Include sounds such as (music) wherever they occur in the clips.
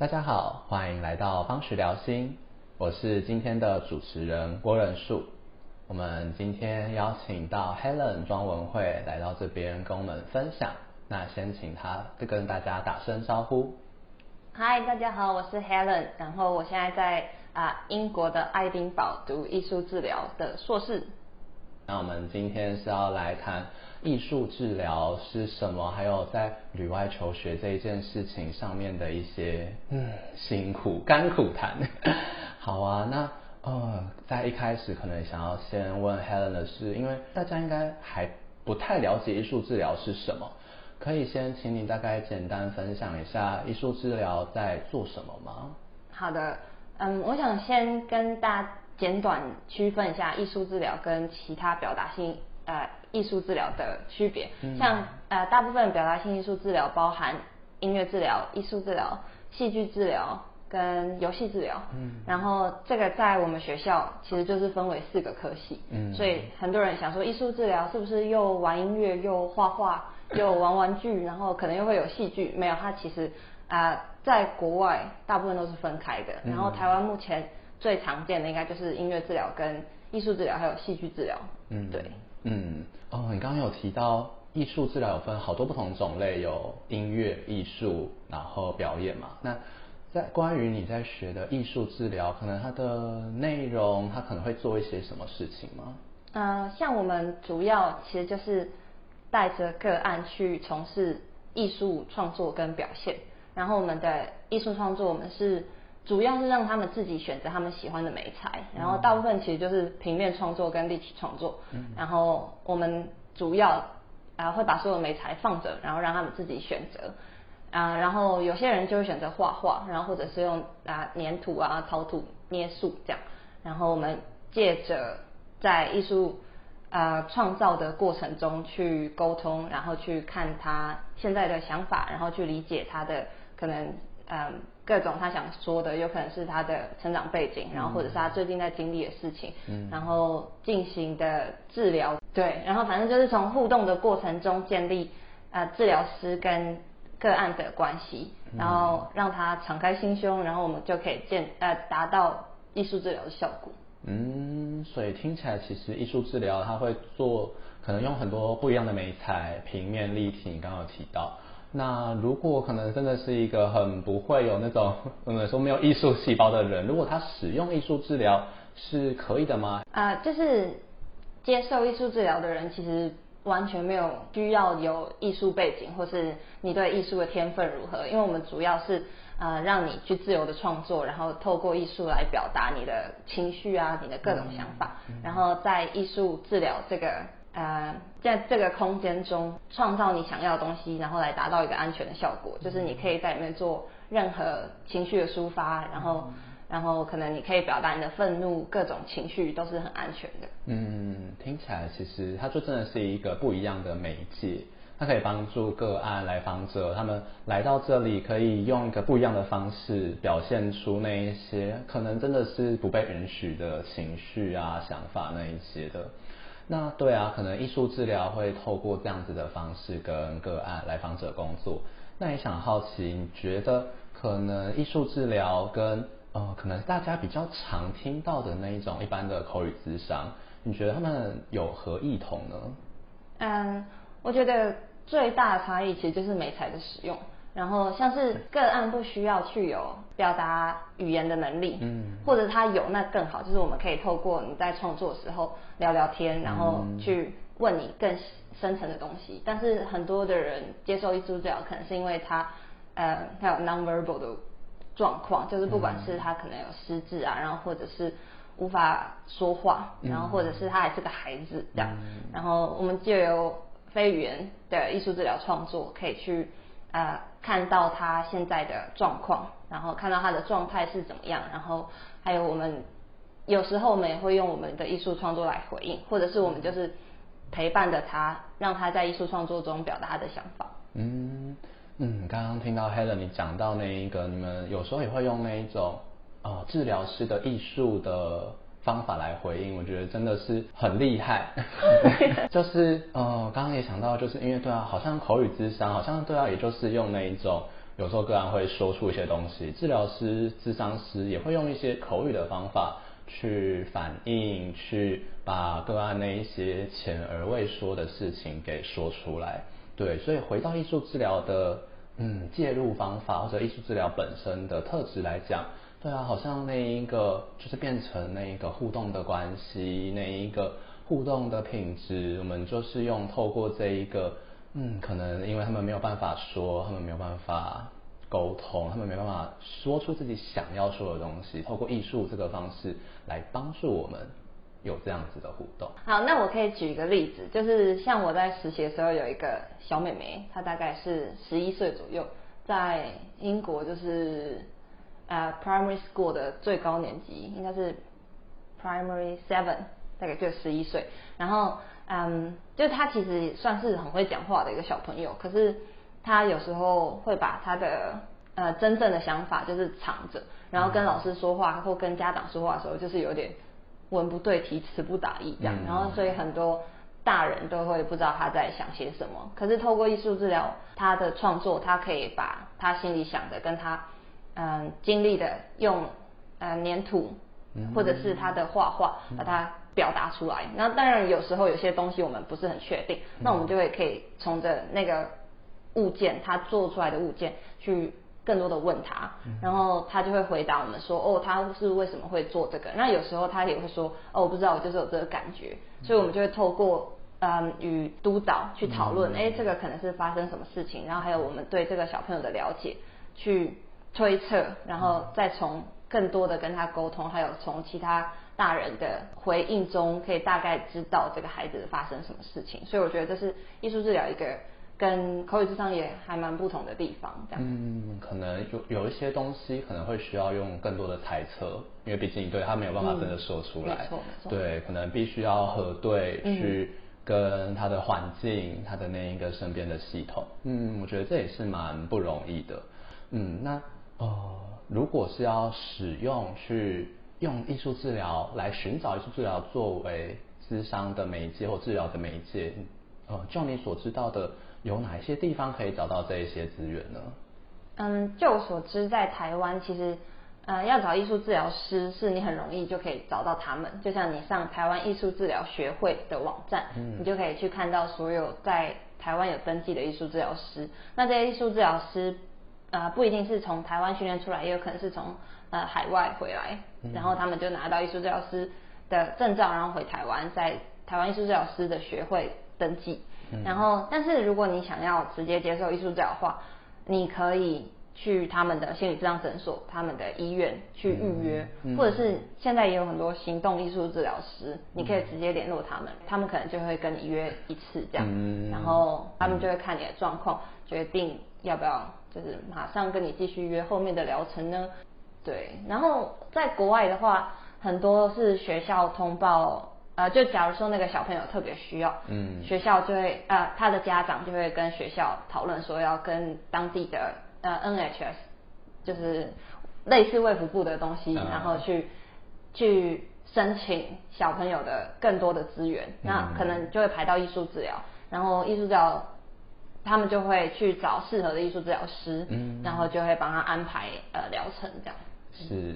大家好，欢迎来到方徐聊心，我是今天的主持人郭仁树。我们今天邀请到 Helen 庄文慧来到这边跟我们分享。那先请她跟大家打声招呼。嗨，大家好，我是 Helen，然后我现在在啊英国的爱丁堡读艺术治疗的硕士。那我们今天是要来谈艺术治疗是什么，还有在旅外求学这一件事情上面的一些嗯辛苦甘苦谈。好啊，那呃在一开始可能想要先问 Helen 的是，因为大家应该还不太了解艺术治疗是什么，可以先请你大概简单分享一下艺术治疗在做什么吗？好的，嗯，我想先跟大家。简短区分一下艺术治疗跟其他表达性呃艺术治疗的区别，像呃大部分表达性艺术治疗包含音乐治疗、艺术治疗、戏剧治疗跟游戏治疗，嗯，然后这个在我们学校其实就是分为四个科系，嗯，所以很多人想说艺术治疗是不是又玩音乐又画画又玩玩具，然后可能又会有戏剧？没有，它其实啊在国外大部分都是分开的，然后台湾目前。最常见的应该就是音乐治疗、跟艺术治疗，还有戏剧治疗。嗯，对。嗯，哦，你刚刚有提到艺术治疗有分好多不同种类，有音乐、艺术，然后表演嘛。那在关于你在学的艺术治疗，可能它的内容，它可能会做一些什么事情吗？呃，像我们主要其实就是带着个案去从事艺术创作跟表现，然后我们的艺术创作，我们是。主要是让他们自己选择他们喜欢的美材，然后大部分其实就是平面创作跟立体创作。然后我们主要啊会把所有美材放着，然后让他们自己选择啊。然后有些人就会选择画画，然后或者是用啊粘土啊陶土捏塑这样。然后我们借着在艺术啊创造的过程中去沟通，然后去看他现在的想法，然后去理解他的可能嗯。各种他想说的，有可能是他的成长背景，然后或者是他最近在经历的事情，然后进行的治疗，对，然后反正就是从互动的过程中建立呃治疗师跟个案的关系，然后让他敞开心胸，然后我们就可以建呃达到艺术治疗的效果。嗯，所以听起来其实艺术治疗他会做，可能用很多不一样的美材，平面立体，你刚刚有提到。那如果可能真的是一个很不会有那种 (laughs) 嗯说没有艺术细胞的人，如果他使用艺术治疗是可以的吗？啊，就是接受艺术治疗的人，其实完全没有需要有艺术背景，或是你对艺术的天分如何，因为我们主要是呃让你去自由的创作，然后透过艺术来表达你的情绪啊，你的各种想法，然后在艺术治疗这个。呃，在这个空间中创造你想要的东西，然后来达到一个安全的效果，就是你可以在里面做任何情绪的抒发，然后，然后可能你可以表达你的愤怒，各种情绪都是很安全的。嗯，听起来其实它就真的是一个不一样的媒介，它可以帮助个案来访者他们来到这里，可以用一个不一样的方式表现出那一些可能真的是不被允许的情绪啊、想法那一些的。那对啊，可能艺术治疗会透过这样子的方式跟个案来访者工作。那也想好奇，你觉得可能艺术治疗跟呃，可能大家比较常听到的那一种一般的口语咨商，你觉得他们有何异同呢？嗯，我觉得最大的差异其实就是美材的使用。然后像是个案不需要去有表达语言的能力，嗯，或者他有那更好，就是我们可以透过你在创作的时候聊聊天，然后去问你更深层的东西。但是很多的人接受艺术治疗，可能是因为他呃他有 nonverbal 的状况，就是不管是他可能有失智啊，然后或者是无法说话，然后或者是他还是个孩子这样，然后我们就有非语言的艺术治疗创作可以去。呃，看到他现在的状况，然后看到他的状态是怎么样，然后还有我们有时候我们也会用我们的艺术创作来回应，或者是我们就是陪伴着他，让他在艺术创作中表达他的想法。嗯嗯，刚刚听到 Helen 你讲到那一个，你们有时候也会用那一种呃治疗师的艺术的。方法来回应，我觉得真的是很厉害。(laughs) 就是呃，刚刚也想到，就是因为对啊，好像口语智商，好像对啊，也就是用那一种有时候个案会说出一些东西，治疗师、咨商师也会用一些口语的方法去反映，去把个案那一些前而未说的事情给说出来。对，所以回到艺术治疗的嗯介入方法或者艺术治疗本身的特质来讲，对啊，好像那一个就是变成那一个互动的关系，那一个互动的品质，我们就是用透过这一个。嗯，可能因为他们没有办法说，他们没有办法沟通，他们没办法说出自己想要说的东西，透过艺术这个方式来帮助我们有这样子的互动。好，那我可以举一个例子，就是像我在实习的时候有一个小妹妹，她大概是十一岁左右，在英国就是呃 primary school 的最高年级，应该是 primary seven，大概就十一岁，然后。嗯，就他其实算是很会讲话的一个小朋友，可是他有时候会把他的呃真正的想法就是藏着，然后跟老师说话或跟家长说话的时候，就是有点文不对题、词不达意这样，然后所以很多大人都会不知道他在想些什么。可是透过艺术治疗，他的创作，他可以把他心里想的跟他嗯经历的用呃粘土或者是他的画画把它。表达出来，那当然有时候有些东西我们不是很确定，那我们就会可以从着那个物件，他做出来的物件去更多的问他，然后他就会回答我们说，哦，他是为什么会做这个？那有时候他也会说，哦，我不知道，我就是有这个感觉，所以我们就会透过嗯与督导去讨论，哎，这个可能是发生什么事情，然后还有我们对这个小朋友的了解，去推测，然后再从更多的跟他沟通，还有从其他。大人的回应中，可以大概知道这个孩子发生什么事情，所以我觉得这是艺术治疗一个跟口语智商也还蛮不同的地方。这样，嗯，可能有有一些东西可能会需要用更多的猜测，因为毕竟对他没有办法真的说出来，没错没错，对，可能必须要核对去跟他的环境、他的那一个身边的系统，嗯，我觉得这也是蛮不容易的。嗯，那呃，如果是要使用去。用艺术治疗来寻找艺术治疗作为咨商的媒介或治疗的媒介，呃，就你所知道的，有哪一些地方可以找到这一些资源呢？嗯，就我所知，在台湾其实，呃，要找艺术治疗师是你很容易就可以找到他们。就像你上台湾艺术治疗学会的网站，你就可以去看到所有在台湾有登记的艺术治疗师。那这些艺术治疗师，呃，不一定是从台湾训练出来，也有可能是从。呃，海外回来，然后他们就拿到艺术治疗师的证照，然后回台湾，在台湾艺术治疗师的学会登记。然后，但是如果你想要直接接受艺术治疗的话，你可以去他们的心理治疗诊所、他们的医院去预约，或者是现在也有很多行动艺术治疗师，你可以直接联络他们，他们可能就会跟你约一次这样，然后他们就会看你的状况，决定要不要就是马上跟你继续约后面的疗程呢？对，然后在国外的话，很多是学校通报，呃，就假如说那个小朋友特别需要，嗯，学校就会，呃，他的家长就会跟学校讨论说要跟当地的呃 NHS，就是类似卫福部的东西，然后去去申请小朋友的更多的资源，那可能就会排到艺术治疗，然后艺术治疗。他们就会去找适合的艺术治疗师，嗯，然后就会帮他安排呃疗程这样。是，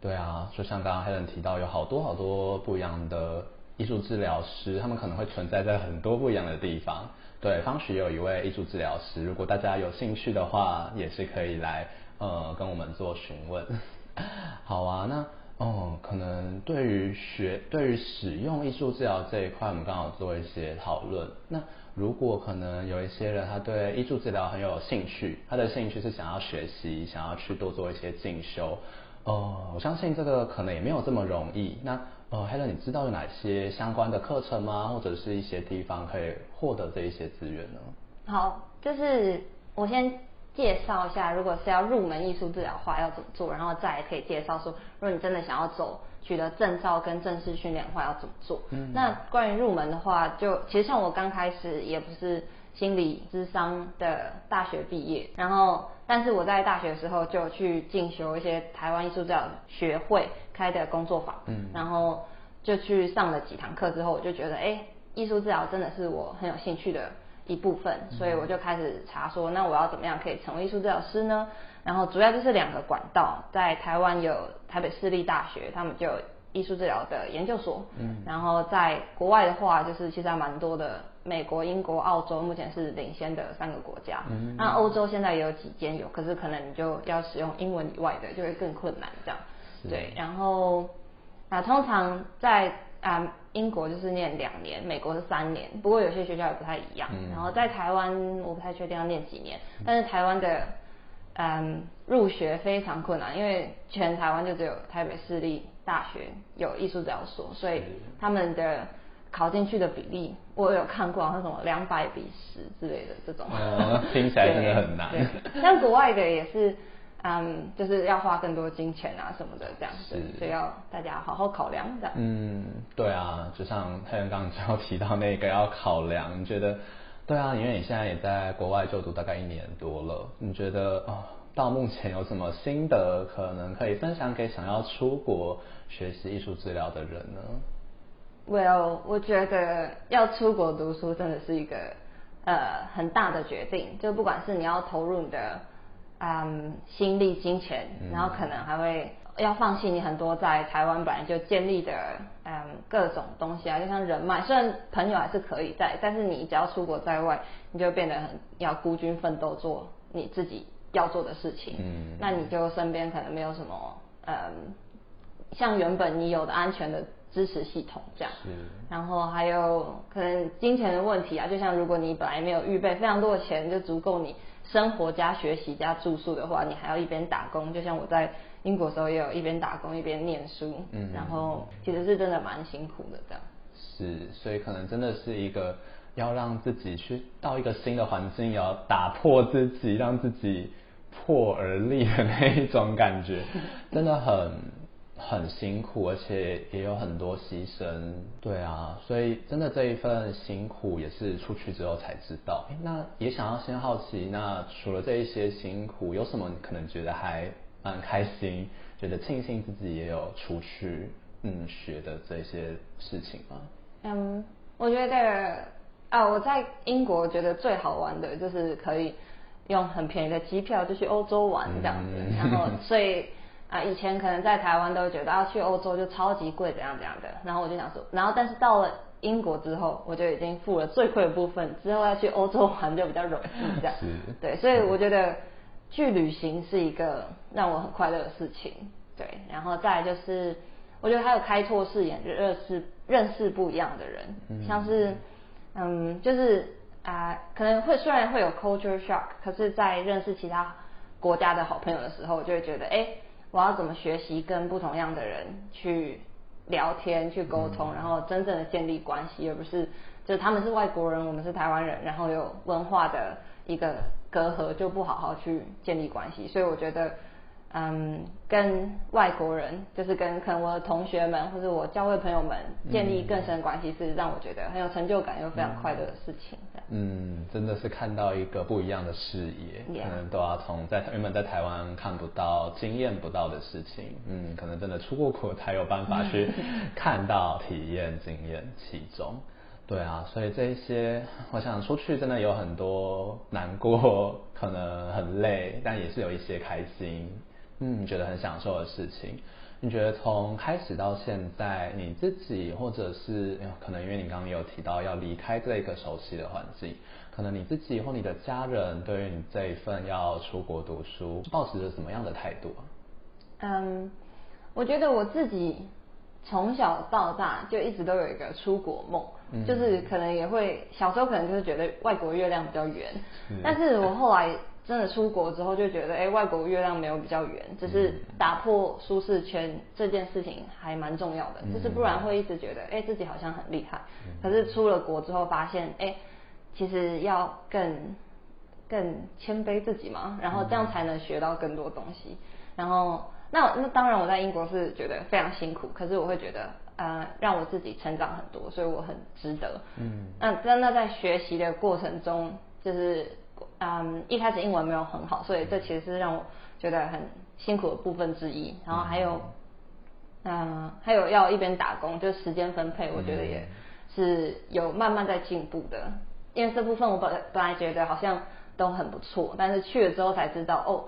对啊，就像刚刚 Helen 提到，有好多好多不一样的艺术治疗师，他们可能会存在在很多不一样的地方。对，方许有一位艺术治疗师，如果大家有兴趣的话，也是可以来呃跟我们做询问。(laughs) 好啊，那哦，可能对于学对于使用艺术治疗这一块，我们刚好做一些讨论。那如果可能有一些人他对艺术治疗很有兴趣，他的兴趣是想要学习，想要去多做一些进修，呃，我相信这个可能也没有这么容易。那呃，Helen，你知道有哪些相关的课程吗？或者是一些地方可以获得这一些资源呢？好，就是我先介绍一下，如果是要入门艺术治疗的话要怎么做，然后再可以介绍说，如果你真的想要走。取得证照跟正式训练的话要怎么做？那关于入门的话，就其实像我刚开始也不是心理智商的大学毕业，然后但是我在大学的时候就去进修一些台湾艺术治疗学会开的工作坊，嗯，然后就去上了几堂课之后，我就觉得哎，艺术治疗真的是我很有兴趣的一部分，所以我就开始查说，那我要怎么样可以成为艺术治疗师呢？然后主要就是两个管道，在台湾有台北市立大学，他们就有艺术治疗的研究所，嗯，然后在国外的话，就是其实还蛮多的，美国、英国、澳洲目前是领先的三个国家，嗯，那欧洲现在也有几间有，可是可能你就要使用英文以外的，就会更困难这样，对，然后啊，通常在啊英国就是念两年，美国是三年，不过有些学校也不太一样，然后在台湾我不太确定要念几年，但是台湾的。嗯，入学非常困难，因为全台湾就只有台北市立大学有艺术治疗所，所以他们的考进去的比例，我有看过，像什么两百比十之类的这种，听起来真的很难。像国外的也是，嗯，就是要花更多金钱啊什么的这样子，所以要大家好好考量的。嗯，对啊，就像太阳刚刚最后提到那个要考量，你觉得？对啊，因为你现在也在国外就读大概一年多了，你觉得啊，到目前有什么心得可能可以分享给想要出国学习艺术治疗的人呢？Well，我觉得要出国读书真的是一个呃很大的决定，就不管是你要投入你的嗯心力、金钱，然后可能还会。要放弃你很多在台湾本来就建立的嗯各种东西啊，就像人脉，虽然朋友还是可以在，但是你只要出国在外，你就变得很要孤军奋斗做你自己要做的事情。嗯，那你就身边可能没有什么嗯像原本你有的安全的支持系统这样。是。然后还有可能金钱的问题啊，就像如果你本来没有预备非常多的钱，就足够你生活加学习加住宿的话，你还要一边打工，就像我在。英国时候也有一边打工一边念书，嗯，然后其实是真的蛮辛苦的这样。是，所以可能真的是一个要让自己去到一个新的环境，也要打破自己，让自己破而立的那一种感觉，(laughs) 真的很很辛苦，而且也有很多牺牲。对啊，所以真的这一份辛苦也是出去之后才知道。那也想要先好奇，那除了这一些辛苦，有什么你可能觉得还？蛮开心，觉得庆幸自己也有出去嗯学的这些事情吗？嗯，我觉得啊，我在英国觉得最好玩的就是可以用很便宜的机票就去欧洲玩这样子，然后所以啊以前可能在台湾都觉得要去欧洲就超级贵怎样怎样的，然后我就想说，然后但是到了英国之后，我就已经付了最贵的部分，之后要去欧洲玩就比较容易这样，(laughs) 对，所以我觉得。去旅行是一个让我很快乐的事情，对，然后再就是，我觉得还有开拓视野，认识认识不一样的人，像是，嗯，就是啊，可能会虽然会有 culture shock，可是，在认识其他国家的好朋友的时候，就会觉得，哎，我要怎么学习跟不同样的人去聊天、去沟通，然后真正的建立关系，而不是就他们是外国人，我们是台湾人，然后有文化的一个。隔阂就不好好去建立关系，所以我觉得，嗯，跟外国人，就是跟可能我的同学们或者我教会朋友们建立更深关系，是让我觉得很有成就感又非常快乐的事情。嗯，真的是看到一个不一样的视野，可能都要从在原本在台湾看不到、经验不到的事情，嗯，可能真的出过国才有办法去 (laughs) 看到、体验、经验其中。对啊，所以这一些，我想出去真的有很多难过，(laughs) 可能很累，但也是有一些开心，嗯，觉得很享受的事情。你觉得从开始到现在，你自己或者是可能因为你刚刚有提到要离开这个熟悉的环境，可能你自己或你的家人对于你这一份要出国读书，抱持着什么样的态度啊？嗯，我觉得我自己从小到大就一直都有一个出国梦。就是可能也会小时候可能就是觉得外国月亮比较圆，但是我后来真的出国之后就觉得，哎，外国月亮没有比较圆，只是打破舒适圈这件事情还蛮重要的，就是不然会一直觉得，哎，自己好像很厉害，可是出了国之后发现，哎，其实要更更谦卑自己嘛，然后这样才能学到更多东西，然后那那当然我在英国是觉得非常辛苦，可是我会觉得。呃，让我自己成长很多，所以我很值得。嗯，那那那在学习的过程中，就是嗯，一开始英文没有很好，所以这其实是让我觉得很辛苦的部分之一。然后还有，嗯，还有要一边打工，就时间分配，我觉得也是有慢慢在进步的。因为这部分我本本来觉得好像都很不错，但是去了之后才知道，哦，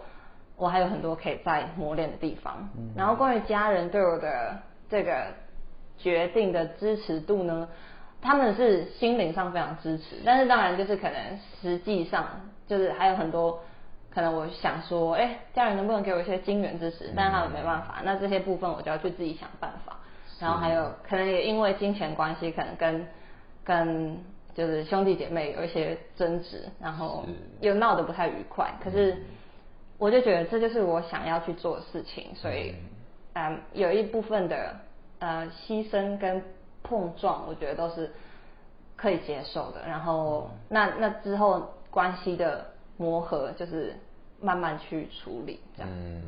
我还有很多可以再磨练的地方。然后关于家人对我的这个决定的支持度呢，他们是心灵上非常支持，但是当然就是可能实际上就是还有很多。可能我想说，哎，家人能不能给我一些金援支持？但是他们没办法，那这些部分我就要去自己想办法。然后还有可能也因为金钱关系，可能跟跟就是兄弟姐妹有一些争执，然后又闹得不太愉快。可是我就觉得这就是我想要去做的事情，所以嗯，有一部分的呃牺牲跟碰撞，我觉得都是可以接受的。然后那那之后关系的磨合就是。慢慢去处理，这样。嗯，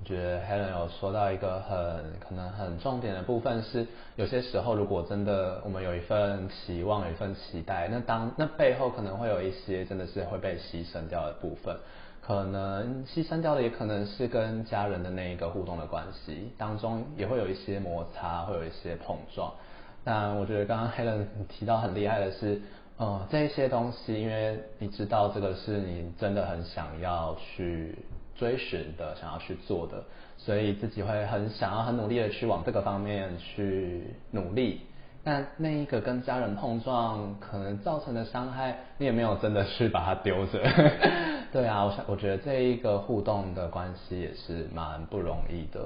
我觉得 Helen 有说到一个很可能很重点的部分是，有些时候如果真的我们有一份期望，有一份期待，那当那背后可能会有一些真的是会被牺牲掉的部分，可能牺牲掉的也可能是跟家人的那一个互动的关系当中，也会有一些摩擦，会有一些碰撞。但我觉得刚刚 Helen 提到很厉害的是。呃，这一些东西，因为你知道这个是你真的很想要去追寻的，想要去做的，所以自己会很想要很努力的去往这个方面去努力。但那一个跟家人碰撞可能造成的伤害，你也没有真的去把它丢着。(laughs) 对啊，我想我觉得这一个互动的关系也是蛮不容易的。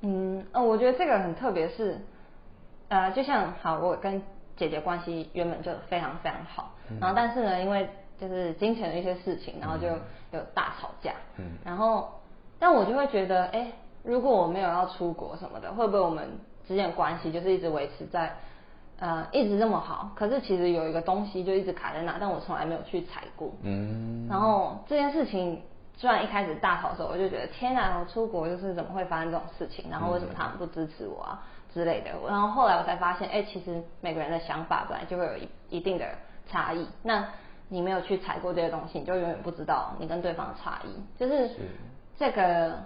嗯，哦，我觉得这个很特别，是呃，就像好，我跟。姐姐关系原本就非常非常好，然后但是呢，因为就是金钱的一些事情，然后就有大吵架。嗯，然后但我就会觉得，哎，如果我没有要出国什么的，会不会我们之间的关系就是一直维持在呃一直这么好？可是其实有一个东西就一直卡在那，但我从来没有去踩过。嗯，然后这件事情虽然一开始大吵的时候，我就觉得天哪，我出国就是怎么会发生这种事情？然后为什么他们不支持我啊？之类的，然后后来我才发现，哎，其实每个人的想法本来就会有一一定的差异。那你没有去踩过这些东西，你就永远不知道你跟对方的差异。就是这个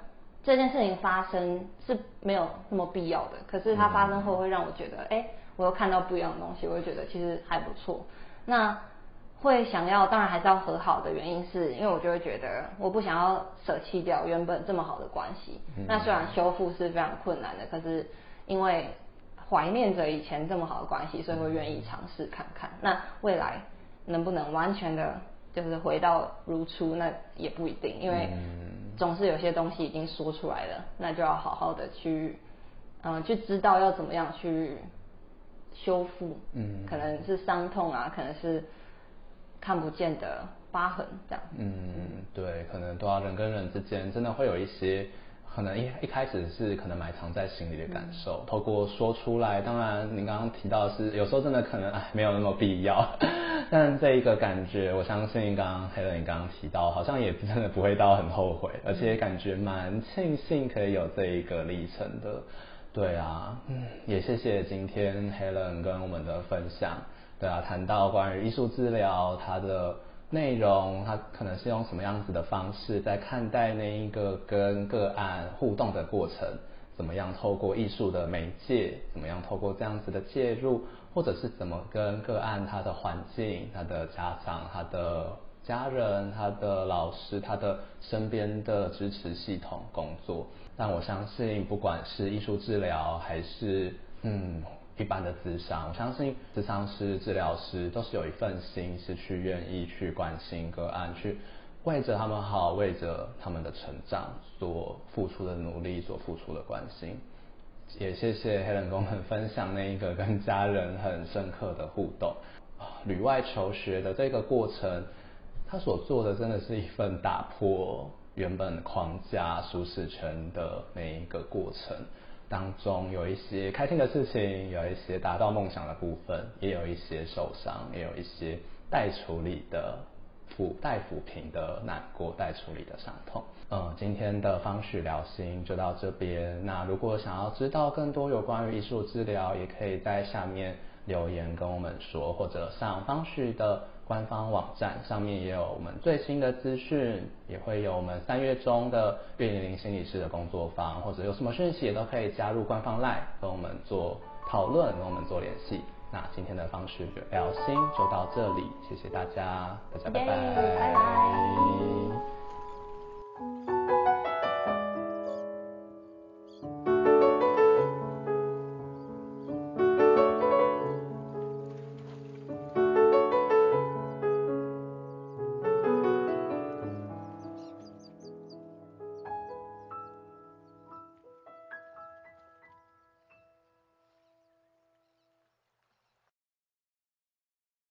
这件事情发生是没有那么必要的，可是它发生后会让我觉得，哎，我又看到不一样的东西，我会觉得其实还不错。那会想要，当然还是要和好的原因，是因为我就会觉得，我不想要舍弃掉原本这么好的关系。那虽然修复是非常困难的，可是。因为怀念着以前这么好的关系，所以会愿意尝试看看。那未来能不能完全的，就是回到如初，那也不一定。因为总是有些东西已经说出来了，那就要好好的去，嗯，去知道要怎么样去修复。嗯，可能是伤痛啊，可能是看不见的疤痕这样。嗯，对，可能多少人跟人之间真的会有一些。可能一一开始是可能埋藏在心里的感受，透过说出来。当然，您刚刚提到的是有时候真的可能哎没有那么必要，(laughs) 但这一个感觉，我相信刚刚 Helen 你刚刚提到，好像也真的不会到很后悔，而且感觉蛮庆幸可以有这一个历程的。对啊，嗯，也谢谢今天 Helen 跟我们的分享。对啊，谈到关于艺术治疗，它的。内容，他可能是用什么样子的方式在看待那一个跟个案互动的过程？怎么样透过艺术的媒介？怎么样透过这样子的介入？或者是怎么跟个案他的环境、他的家长、他的家人、他的老师、他的身边的支持系统工作？但我相信，不管是艺术治疗还是嗯。一般的智商，我相信智商师、治疗师都是有一份心，是去愿意去关心个案，去为着他们好，为着他们的成长所付出的努力，所付出的关心。也谢谢黑人跟我们分享那一个跟家人很深刻的互动。旅外求学的这个过程，他所做的真的是一份打破原本框架、舒适圈的那一个过程。当中有一些开心的事情，有一些达到梦想的部分，也有一些受伤，也有一些待处理的抚待抚平的难过，待处理的伤痛。嗯，今天的方许聊心就到这边。那如果想要知道更多有关于艺术治疗，也可以在下面留言跟我们说，或者上方许的。官方网站上面也有我们最新的资讯，也会有我们三月中的岳玲玲心理师的工作坊，或者有什么讯息也都可以加入官方 LINE 跟我们做讨论，跟我们做联系。那今天的方式聊心就到这里，谢谢大家，大家拜拜拜拜